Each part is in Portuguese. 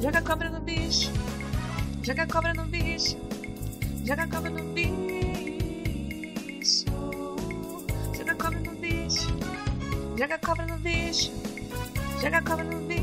Joga cobra no bicho. Joga cobra no bicho. Joga cobra no bicho. Joga cobra no bicho. Joga cobra no bicho. Joga cobra no bicho.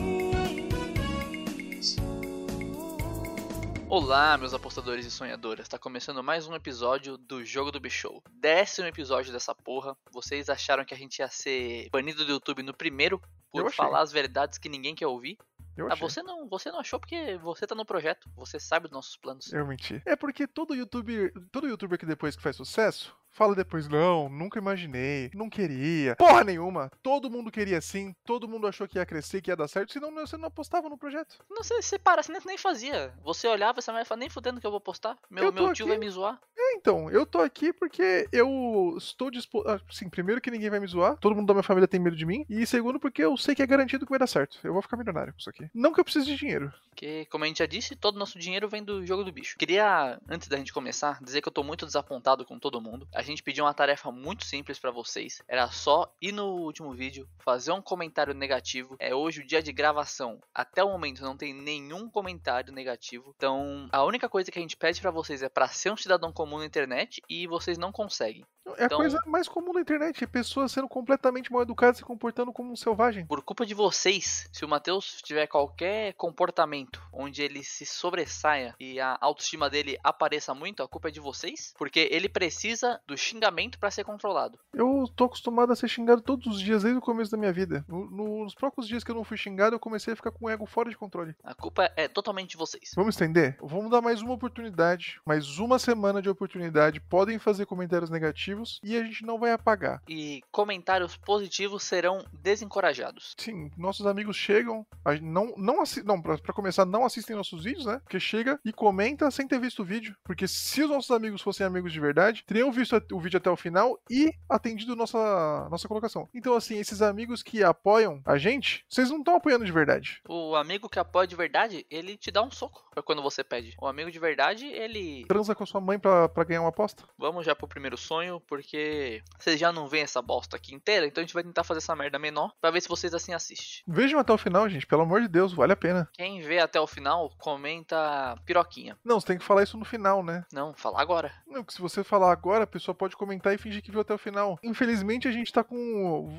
Olá, meus apostadores e sonhadoras. Tá começando mais um episódio do Jogo do Bichou. Décimo episódio dessa porra. Vocês acharam que a gente ia ser banido do YouTube no primeiro por falar as verdades que ninguém quer ouvir? Eu Ah, achei. você não, você não achou porque você tá no projeto, você sabe dos nossos planos. Eu menti. É porque todo youtuber, todo youtuber que depois que faz sucesso, fala depois, não, nunca imaginei, não queria. Porra nenhuma. Todo mundo queria sim, todo mundo achou que ia crescer, que ia dar certo, senão você não apostava no projeto. Não sei se para, você nem- fazia. Você olhava e falava, nem fudendo que eu vou postar. Meu, meu tio aqui. vai me zoar. É, então, eu tô aqui porque eu estou disposto. Assim, primeiro que ninguém vai me zoar, todo mundo da minha família tem medo de mim, e segundo porque eu sei que é garantido que vai dar certo. Eu vou ficar milionário com isso aqui. Não que eu precise de dinheiro. Porque, como a gente já disse, todo o nosso dinheiro vem do jogo do bicho. Queria, antes da gente começar, dizer que eu tô muito desapontado com todo mundo. A gente pediu uma tarefa muito simples pra vocês. Era só ir no último vídeo, fazer um comentário negativo. É hoje o dia de gravação. Até o momento não tem nenhum comentário negativo. Então, a única coisa que a gente pede pra vocês é pra ser um cidadão comum na internet e vocês não conseguem. É Então- a coisa mais comum da internet, é pessoas sendo completamente mal educadas e se comportando como um selvagem. Por culpa de vocês, se o Matheus tiver qualquer comportamento onde ele se sobressaia e a autoestima dele apareça muito, a culpa é de vocês, porque ele precisa do xingamento pra ser controlado. Eu tô acostumado a ser xingado todos os dias desde o começo da minha vida. No- no- nos poucos dias que eu não fui xingado, eu comecei a ficar com o ego fora de controle. A culpa é totalmente de vocês. Vamos estender? Vamos dar mais uma oportunidade, mais uma semana de oportunidade. Podem fazer comentários negativos e a gente não vai apagar. E comentários positivos serão desencorajados. Sim, nossos amigos chegam, não, não, não pra, pra começar, não assistem nossos vídeos, né? Porque chega e comenta sem ter visto o vídeo. Porque se os nossos amigos fossem amigos de verdade, teriam visto o vídeo até o final e atendido nossa, nossa colocação. Então, assim, esses amigos que apoiam a gente, vocês não estão apoiando de verdade. O amigo que apoia de verdade, ele te dá um soco quando você pede. O amigo de verdade, ele. Transa com a sua mãe pra, pra ganhar uma aposta? Vamos já pro primeiro sonho, porque vocês já não veem essa bosta aqui inteira, então a gente vai tentar fazer essa merda menor pra ver se vocês assim assistem. Vejam até o final, gente, pelo amor de Deus, vale a pena. Quem vê até o final, comenta piroquinha. Não, você tem que falar isso no final, né? Não, fala agora. Não, porque se você falar agora, a pessoa pode comentar e fingir que viu até o final. Infelizmente, a gente tá com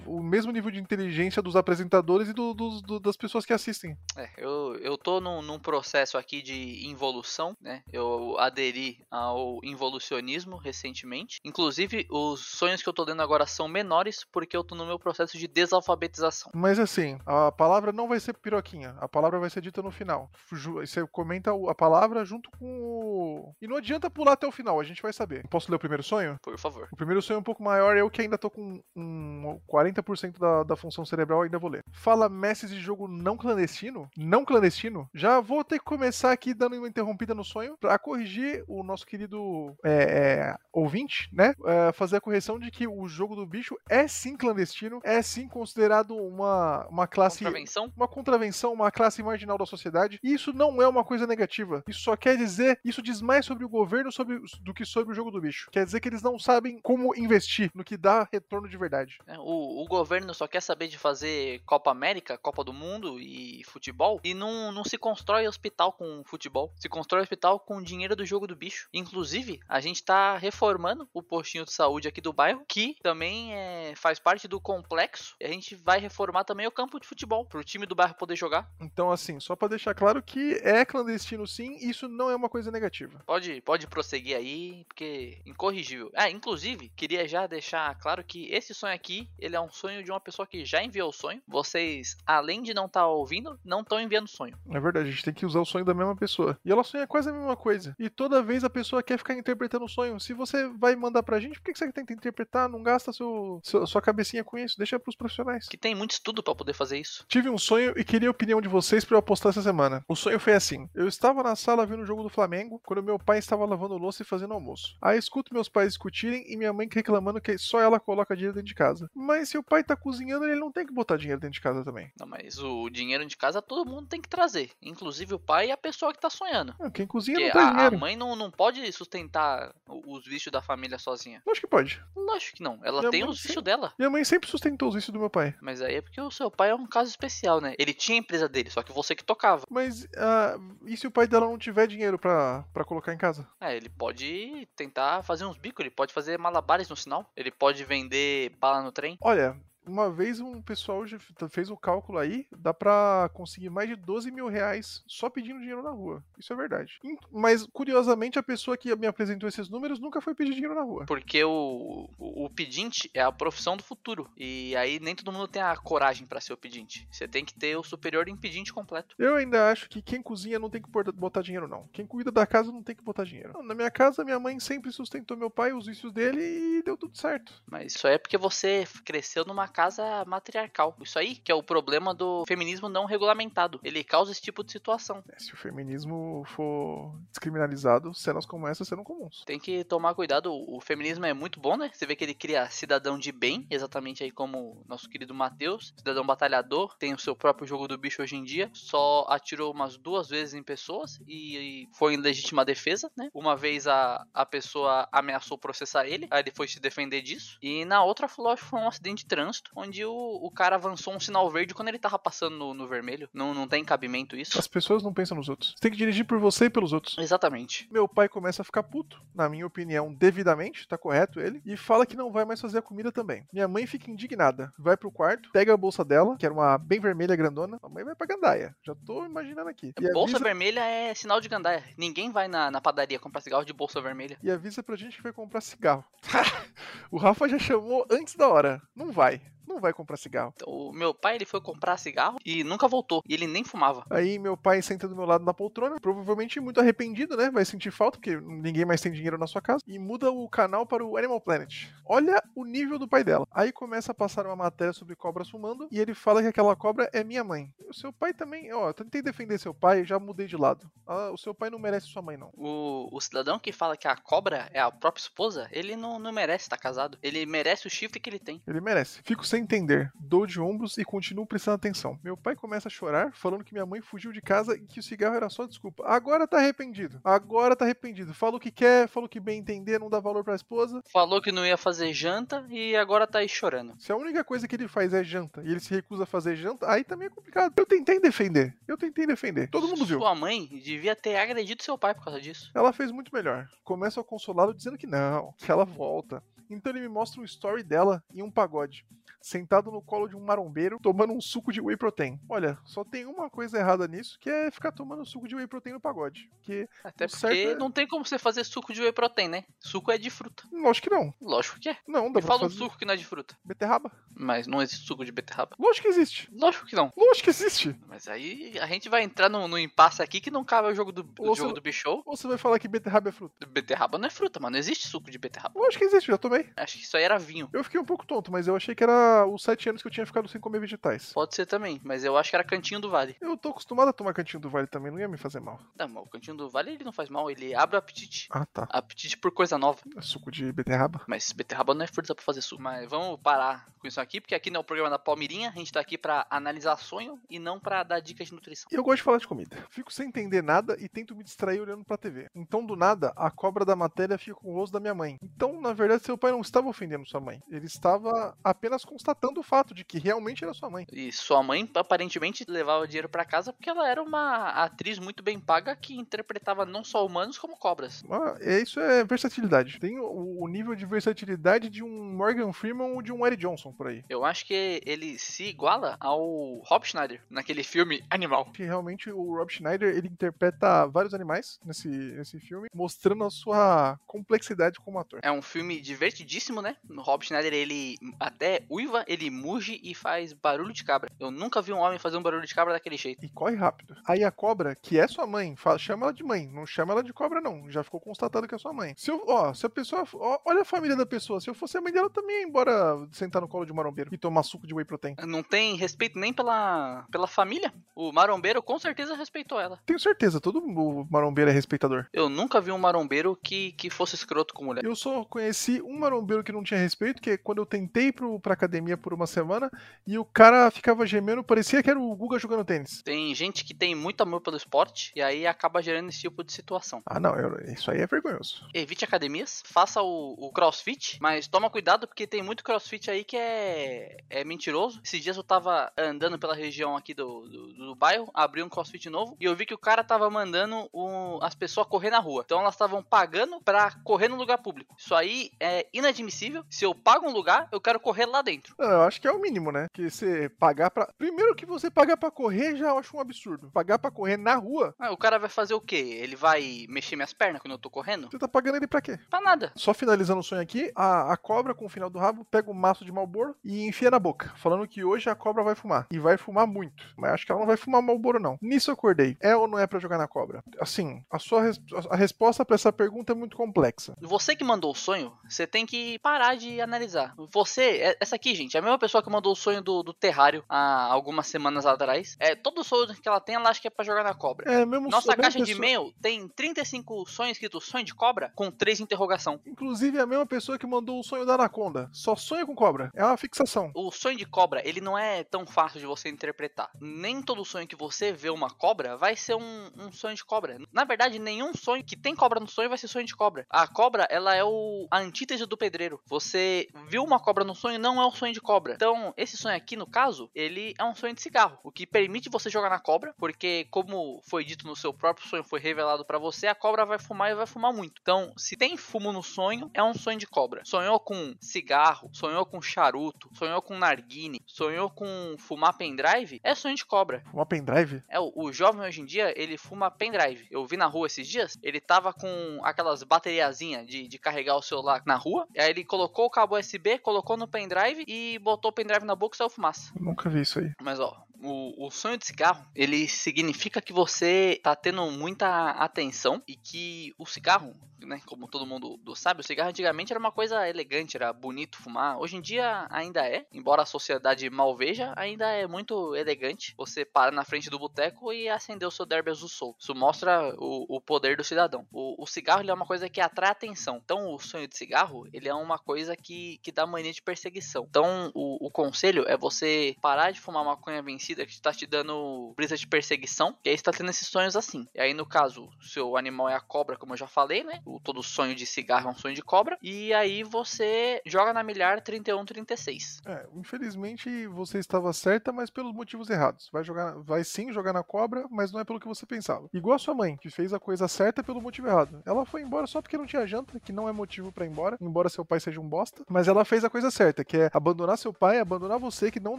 o, mesmo nível de inteligência dos apresentadores e do- dos- do- das pessoas que assistem. É, eu, eu tô num, num processo aqui de involução, né? Eu aderi ao involucionismo recentemente. Inclusive, os sonhos que eu tô dando agora são menores porque eu tô no meu processo de desalfabetização. Mas assim, a palavra não vai ser piroquinha, a palavra vai ser dita no final. Você comenta a palavra junto com o. E não adianta pular até o final, a gente vai saber. Posso ler o primeiro sonho? Por favor. O primeiro sonho é um pouco maior, eu que ainda tô com um 40% da, da função cerebral, ainda vou ler. Fala mestres de jogo não clandestino? Não clandestino? Já vou ter que começar aqui dando uma interrompida no sonho pra corrigir o nosso querido é, é, ouvinte, né? É, fazer a correção de que o jogo do bicho é sim clandestino, é sim considerado uma, uma classe Contravenção? uma contravenção, uma classe marginal da sociedade. E isso não é uma coisa negativa. Isso só quer dizer, isso diz mais sobre o governo sobre, do que sobre o jogo do bicho. Quer dizer que eles não sabem como investir no que dá retorno de verdade. É, O, o governo só quer saber de fazer Copa América, Copa do Mundo e futebol. E não, não se constrói hospital com futebol. Se constrói hospital com dinheiro do jogo do bicho. Inclusive, a gente tá reformando o postinho de saúde aqui do bairro, que também é, faz parte do complexo. E a gente vai reformar também o campo de futebol, pro time do bairro poder jogar. Então, assim, só pra deixar claro que é clandestino sim, isso não é uma coisa negativa. Pode, pode prosseguir aí, porque incorrigível. Ah, inclusive, queria já deixar claro que esse sonho aqui, ele é um sonho de uma pessoa que já enviou o sonho. Vocês, além de não estar ouvindo, não estão enviando sonho. É verdade, a gente tem que usar o sonho da mesma pessoa. E ela sonha quase a mesma coisa. E toda vez a pessoa quer ficar interpretando o sonho. Se você vai mandar pra gente, por que você tenta interpretar? Não gasta seu, seu- sua cabecinha com isso, deixa pros profissionais. Que tem muito estudo pra poder fazer isso. Tive um sonho e queria a opinião de vocês pra eu apostar essa semana. O sonho foi assim: eu estava na sala vendo o jogo do Flamengo quando meu pai estava lavando louça e fazendo almoço. Aí escuto meus pais discutirem e minha mãe reclamando que só ela coloca dinheiro dentro de casa. Mas se o pai tá cozinhando, ele não tem que botar dinheiro dentro de casa também. Não, mas o dinheiro de casa todo mundo tem que trazer. Inclusive o pai e a pessoa que tá sonhando. Quem cozinha Porque não traz a, a dinheiro. mãe não, não pode sustentar os vícios da família sozinha. Acho que pode. Lógico que não. Ela Minha tem mãe os vícios sempre- dela. Minha mãe sempre sustentou os vícios do meu pai. Mas aí é porque o seu pai é um caso especial, né? Ele tinha a empresa dele, só que você que tocava. Mas ah, e se o pai dela não tiver dinheiro pra, pra colocar em casa? É, ele pode tentar fazer uns bicos, ele pode fazer malabares no sinal, ele pode vender bala no trem. Olha, uma vez um pessoal fez o cálculo aí, dá pra conseguir mais de 12 mil reais só pedindo dinheiro na rua. Isso é verdade. Mas, curiosamente, a pessoa que me apresentou esses números nunca foi pedir dinheiro na rua. Porque o, o, o pedinte é a profissão do futuro. E aí nem todo mundo tem a coragem pra ser o pedinte. Você tem que ter o superior em pedinte completo. Eu ainda acho que quem cozinha não tem que botar dinheiro, não. Quem cuida da casa não tem que botar dinheiro. Na minha casa, minha mãe sempre sustentou meu pai, os vícios dele e deu tudo certo. Mas isso é porque você cresceu numa casa matriarcal. Isso aí que é o problema do feminismo não regulamentado. Ele causa esse tipo de situação. É, Se o feminismo for descriminalizado, cenas como essa serão comuns. Tem que tomar cuidado. O feminismo é muito bom, né? Você vê que ele cria cidadão de bem, exatamente aí como nosso querido Matheus, cidadão batalhador, tem o seu próprio jogo do bicho hoje em dia. Só atirou umas duas vezes em pessoas e, foi em legítima defesa, né? Uma vez a, a pessoa ameaçou processar ele, aí ele foi se defender disso. E na outra, falou, acho que foi um acidente de trânsito, onde o, o cara avançou um sinal verde quando ele tava passando no, no vermelho. Não, não tem cabimento isso. As pessoas não pensam nos outros. Você tem que dirigir por você e pelos outros. Exatamente. Meu pai começa a ficar puto, na minha opinião, devidamente, tá correto ele, e fala que não vai mais fazer a comida também. Minha mãe fica indignada, vai pro quarto, pega a bolsa dela, que era uma bem vermelha grandona, a mãe vai pra gandaia. Já tô imaginando aqui. E bolsa avisa, vermelha é sinal de gandaia. Ninguém vai na, na padaria comprar cigarro de bolsa vermelha. e avisa pra gente que vai comprar cigarro. o Rafa já chamou antes da hora. Não vai. Não vai comprar cigarro. Então, O meu pai ele foi comprar cigarro e nunca voltou. E ele nem fumava. Aí meu pai senta do meu lado na poltrona, provavelmente muito arrependido, né? Vai sentir falta, porque ninguém mais tem dinheiro na sua casa. E muda o canal para o Animal Planet. Olha o nível do pai dela. Aí começa a passar uma matéria sobre cobras fumando, e ele fala que aquela cobra é minha mãe. O seu pai também, ó, eu tentei defender seu pai, já mudei de lado. Ah, o seu pai não merece sua mãe, não. O, o cidadão que fala que a cobra é a própria esposa, ele não, não merece estar casado. Ele merece o chifre que ele tem. Ele merece. Fico sem entender. Dou de ombros e continuo prestando atenção. Meu pai começa a chorar, falando que minha mãe fugiu de casa e que o cigarro era só desculpa. Agora tá arrependido. Agora tá arrependido. Fala o que quer, fala o que bem entender, não dá valor pra esposa. Falou que não ia fazer janta e agora tá aí chorando. Se a única coisa que ele faz é janta e ele se recusa a fazer janta, aí também é complicado. Eu tentei defender. Eu tentei defender. Todo mundo viu. Sua mãe devia ter agredido seu pai por causa disso. Ela fez muito melhor. Começa a consolá-lo dizendo que não, que ela volta. Então ele me mostra um story dela em um pagode. Sentado no colo de um marombeiro, tomando um suco de whey protein. Olha, só tem uma coisa errada nisso, que é ficar tomando suco de whey protein no pagode. Que, Até porque certo é- não tem como você fazer suco de whey protein, né? Suco é de fruta. lógico que não. Lógico que é. Não, dá Me pra fala um fazer suco que não é de fruta. beterraba. Mas não existe suco de beterraba. Lógico que existe. Lógico que não. Lógico que existe. Mas aí a gente vai entrar no, no impasse aqui que não cabe ao jogo do, Ou jogo se- do bichou. Ou você vai falar que beterraba é fruta? Beterraba não é fruta, mano. Não existe suco de beterraba. Lógico que existe, já tomei. Acho que isso aí era vinho. Eu fiquei um pouco tonto, mas eu achei que era os sete anos que eu tinha ficado sem comer vegetais. Pode ser também, mas eu acho que era cantinho do vale. Eu tô acostumado a tomar cantinho do vale também, não ia me fazer mal. Não, mas o cantinho do vale ele não faz mal, ele abre o apetite. Ah, tá. Apetite por coisa nova. Suco de beterraba. Mas beterraba não é fruta pra fazer suco. Mas vamos parar com isso aqui, porque aqui não é o programa da Palmeirinha. A gente tá aqui pra analisar sonho e não pra dar dicas de nutrição. Eu gosto de falar de comida. Fico sem entender nada e tento me distrair olhando pra TV. Então, do nada, a cobra da matéria fica com o rosto da minha mãe. Então, na verdade, seu pai não estava ofendendo sua mãe. Ele estava apenas constatando o fato de que realmente era sua mãe. E sua mãe aparentemente levava dinheiro pra casa porque ela era uma atriz muito bem paga que interpretava não só humanos como cobras. Ah, é- isso é versatilidade. Tem o, o nível de versatilidade de um Morgan Freeman ou de um Eric Johnson por aí. Eu acho que ele se iguala ao Rob Schneider naquele filme Animal. Que realmente o Rob Schneider ele interpreta vários animais nesse, nesse filme, mostrando a sua complexidade como ator. É um filme divertidíssimo, né? O Rob Schneider, ele até uiva, ele muge e faz barulho de cabra. Eu nunca vi um homem fazer um barulho de cabra daquele jeito. E corre rápido. Aí a cobra, que é sua mãe, fala, chama ela de mãe, não chama ela de cobra, não. Já ficou constatado que é sua mãe. Se eu, ó, se a pessoa. ó, olha a família da pessoa. Se eu fosse a mãe dela, também ia embora sentar no colo de um marombeiro e tomar suco de whey protein. Não tem respeito nem pela, pela família. O marombeiro com certeza respeitou ela. Tenho certeza, todo marombeiro é respeitador. Eu nunca vi um marombeiro que, que fosse escroto com mulher. Eu só conheci uma marombeiro que não tinha respeito, que é quando eu tentei pro, pra academia por uma semana e o cara ficava gemendo, parecia que era o Guga jogando tênis. Tem gente que tem muito amor pelo esporte e aí acaba gerando esse tipo de situação. Ah, não, eu- isso aí é vergonhoso. Evite academias, faça o, o crossfit, mas toma cuidado porque tem muito crossfit aí que é, é mentiroso. Esses dias eu tava andando pela região aqui do, do, do bairro, abri um crossfit novo e eu vi que o cara tava mandando o- as pessoas correr na rua. Então elas estavam pagando pra correr no lugar público. Isso aí é inadmissível. Se eu pago um lugar, eu quero correr lá dentro. Não, eu acho que é o mínimo, né? Que você pagar pra. Primeiro que você pagar pra correr já eu acho um absurdo. Pagar pra correr na rua, Ah, o cara vai fazer o quê? Ele vai mexer minhas pernas quando eu tô correndo? você tá pagando ele pra quê? Pra nada. Só finalizando o sonho aqui, a, a cobra com o final do rabo pega o maço de Malboro e enfia na boca, falando que hoje a cobra vai fumar. E vai fumar muito. Mas acho que ela não vai fumar Malboro, não. Nisso eu acordei. É ou não é pra jogar na cobra? Assim, a sua res- a resposta pra essa pergunta é muito complexa. Você que mandou o sonho, você tem que parar de analisar. Você, é- essa aqui, gente, é a mesma pessoa que mandou o sonho do, do terrário há algumas semanas atrás. É, todo sonho que ela tem, ela acha que é pra jogar na cobra. É, mesmo Nossa caixa de e-mail tem 35 sonhos escritos sonho de cobra com três interrogação. Inclusive, é a mesma pessoa que mandou o sonho da Anaconda. Só sonha com cobra. É uma fixação. O sonho de cobra, ele não é tão fácil de você interpretar. Nem todo sonho que você vê uma cobra vai ser um, um sonho de cobra. Na verdade, nenhum sonho que tem cobra no sonho vai ser sonho de cobra. A cobra, ela é o, a antítese do pedreiro. Você viu uma cobra no sonho, não é um sonho de cobra. Então, esse sonho aqui, no caso, ele é um sonho de cigarro. O que permite você jogar na cobra, porque, como foi dito no seu próprio sonho, foi revelado pra você, a cobra vai fumar e vai fumar muito. Então, se tem fumo no sonho, é um sonho de cobra. Sonhou com cigarro, sonhou com charuto, sonhou com narguine, sonhou com fumar pendrive, é sonho de cobra. Uma pendrive? É, o, o jovem hoje em dia, ele fuma pendrive. Eu vi na rua esses dias, ele tava com aquelas bateriazinhas de, de carregar o celular na rua. Aí ele colocou o cabo USB, colocou no pendrive e botou o pendrive na boca e saiu fumaça. Eu nunca vi isso aí. Mas ó, o, o sonho de cigarro, ele significa que você tá tendo muita atenção e que o cigarro, né, como todo mundo do- sabe, o cigarro antigamente era uma coisa elegante, era bonito fumar. Hoje em dia ainda é, embora a sociedade mal veja, ainda é muito elegante você parar na frente do boteco e acender o seu derby azul sol. Isso mostra o, o poder do cidadão. O, o cigarro é uma coisa que atrai atenção. Então o sonho de cigarro, ele é uma coisa que, que dá mania de perseguição. Então o, o conselho é você parar de fumar maconha vencida que está te dando brisa de perseguição, e aí você tá tendo esses sonhos assim. E aí no caso, seu animal é a cobra, como eu já falei, né? O, todo sonho de cigarro é um sonho de cobra. E aí você joga na milhar 31-36. É, infelizmente você estava certa, mas pelos motivos errados. Vai jogar, vai sim jogar na cobra, mas não é pelo que você pensava. Igual a sua mãe, que fez a coisa certa pelo motivo errado. Ela foi embora só porque não tinha janta, que não é motivo pra ir embora, embora seu pai seja um bosta. Mas ela fez a coisa certa, que é abandonar seu pai, abandonar você, que não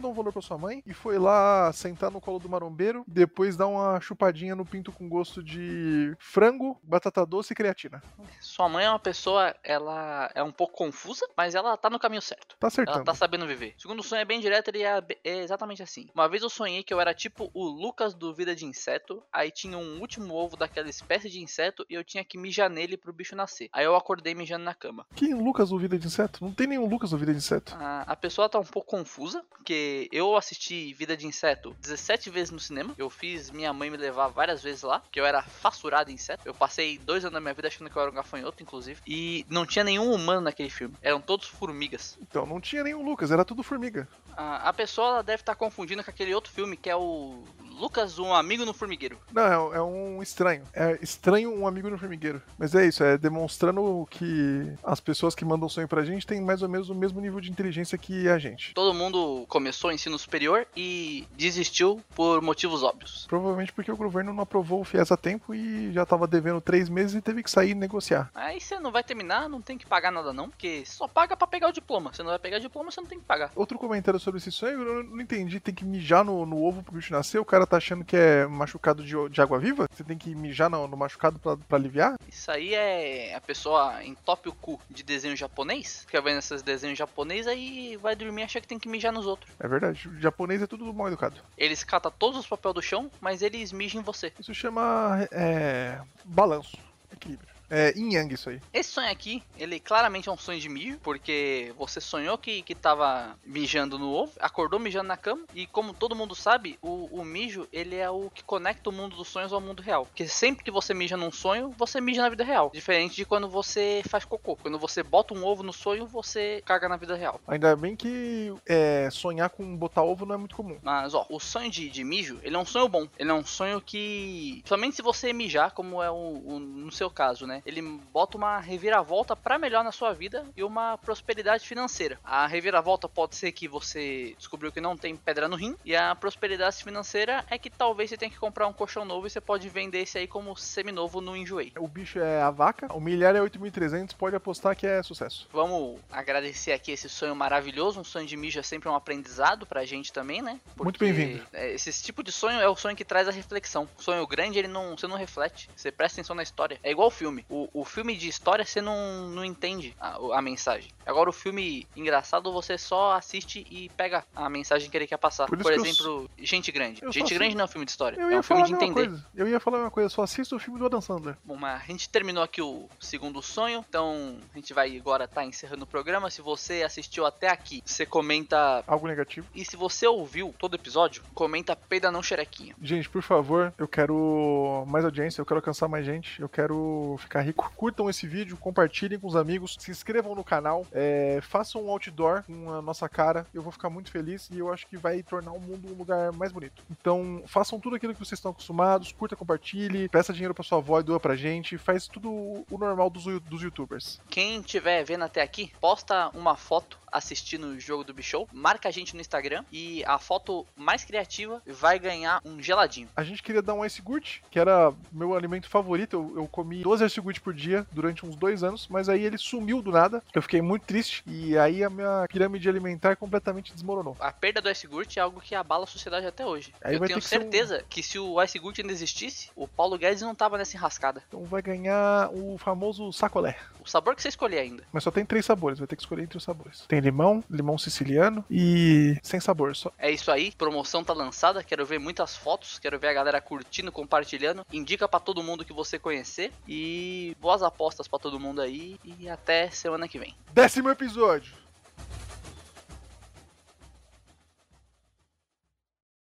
dão valor pra sua mãe, e foi lá sentar no colo do marombeiro, depois dar uma chupadinha no pinto com gosto de frango, batata doce e creatina. Sua mãe é uma pessoa, ela é um pouco confusa, mas ela tá no caminho certo. Tá Ela acertando. tá sabendo viver. O segundo sonho é bem direto, ele é, é exatamente assim. Uma vez eu sonhei que eu era tipo o Lucas do Vida de Inseto, aí tinha um último ovo daquela espécie de inseto e eu tinha que mijar nele pro bicho nascer. Aí eu acordei mijando na cama. Que Lucas do Vida de Inseto? Não tem nenhum Lucas do Vida de Inseto. A, a pessoa tá um pouco confusa, porque eu assisti Vida de Inseto 17 vezes no cinema. Eu fiz minha mãe me levar várias vezes lá, que eu era fassurado em inseto. Eu passei dois anos da minha vida achando que eu era um gafanhoto, inclusive. E não tinha nenhum humano naquele filme. Eram todos formigas. Então, não tinha nenhum Lucas, era tudo formiga. A, a pessoa deve estar confundindo com aquele outro filme que é o Lucas, um amigo no formigueiro. Não, é, é um estranho. É estranho um amigo no formigueiro. Mas é isso, é demonstrando que as pessoas que mandam sonho pra gente têm mais ou menos o mesmo nível de inteligência que a gente. Todo mundo começou o ensino superior e desistiu por motivos óbvios. Provavelmente porque o governo não aprovou o FIES a tempo e já tava devendo três meses e teve que sair e negociar. Aí você não vai terminar, não tem que pagar nada não, porque só paga pra pegar o diploma. Você não vai pegar o diploma, você não tem que pagar. Outro comentário sobre esse sonho, eu não entendi. Tem que mijar no, no ovo pro bicho nascer? O cara tá achando que é machucado de, de água viva? Você tem que mijar no, no machucado pra, pra aliviar? Isso aí é a pessoa entope o cu de desenho japonês, fica vendo esses desenhos japonês aí vai dormir e acha que tem que mijar nos outros. É verdade. O japonês é tudo mal educado. Eles catam todos os papéis do chão, mas eles mijam em você. Isso chama é, balanço, equilíbrio. É yin yang isso aí. Esse sonho aqui, ele claramente é um sonho de mijo, porque você sonhou que, que tava mijando no ovo, acordou mijando na cama, e como todo mundo sabe, o, o mijo, ele é o que conecta o mundo dos sonhos ao mundo real. Porque sempre que você mija num sonho, você mija na vida real. Diferente de quando você faz cocô. Quando você bota um ovo no sonho, você caga na vida real. Ainda bem que é, sonhar com botar ovo não é muito comum. Mas, ó, o sonho de, de mijo, ele é um sonho bom. Ele é um sonho que, somente se você mijar, como é o, o- no seu caso, né? Ele bota uma reviravolta pra melhor na sua vida e uma prosperidade financeira. A reviravolta pode ser que você descobriu que não tem pedra no rim, e a prosperidade financeira é que talvez você tenha que comprar um colchão novo e você pode vender esse aí como seminovo no Enjoei. O bicho é a vaca, o milhar é 8.300, pode apostar que é sucesso. Vamos agradecer aqui esse sonho maravilhoso. Um sonho de mijo é sempre um aprendizado pra gente também, né? Muito Porque, bem-vindo. é, Esse tipo de sonho é o sonho que traz a reflexão. O sonho grande, ele não, você não reflete. Você presta atenção na história. É igual o filme. O, o filme de história, você não, não entende a, a mensagem. Agora, o filme engraçado, você só assiste e pega a mensagem que ele quer passar. Por Por, que eu exemplo, Gente Grande. eu Gente Grande não é um filme de história. Eu É um filme de entender. coisa. Eu ia falar uma coisa, só assisto o filme do Adam Sandler. Bom, mas a gente terminou aqui o segundo sonho, então a gente vai agora estar encerrando o programa. Se você assistiu até aqui, você comenta. Algo negativo. E se você ouviu todo o episódio, comenta peida não xerequinha. Gente, por favor, eu quero mais audiência, eu quero alcançar mais gente, eu quero ficar rico. Curtam esse vídeo, compartilhem com os amigos, se inscrevam no canal, é, façam um outdoor com a nossa cara, eu vou ficar muito feliz e eu acho que vai tornar o mundo um lugar mais bonito. Então, façam tudo aquilo que vocês estão acostumados, curta, compartilhe, peça dinheiro pra sua avó e doa pra gente, faz tudo o normal dos, dos youtubers. Quem estiver vendo até aqui, posta uma foto assistindo o jogo do Bichou, marca a gente no Instagram e a foto mais criativa vai ganhar um geladinho. A gente queria dar um ice gurt, que era meu alimento favorito. Eu, eu comi 12 ice gurt por dia durante uns dois anos, mas aí ele sumiu do nada. Eu fiquei muito triste e aí a minha pirâmide alimentar completamente desmoronou. A perda do Ice Gurt é algo que abala a sociedade até hoje. Aí Eu tenho ter que um- certeza que se o Ice Gurt ainda existisse, o Paulo Guedes não tava nessa enrascada. Então vai ganhar o famoso sacolé. O sabor que você escolher ainda. Mas só tem três sabores, vai ter que escolher entre os sabores. Tem limão, limão siciliano e sem sabor. Só. É isso aí, promoção tá lançada, quero ver muitas fotos, quero ver a galera curtindo, compartilhando. Indica pra todo mundo que você conhecer e boas apostas pra todo mundo aí e até semana que vem. Décimo episódio!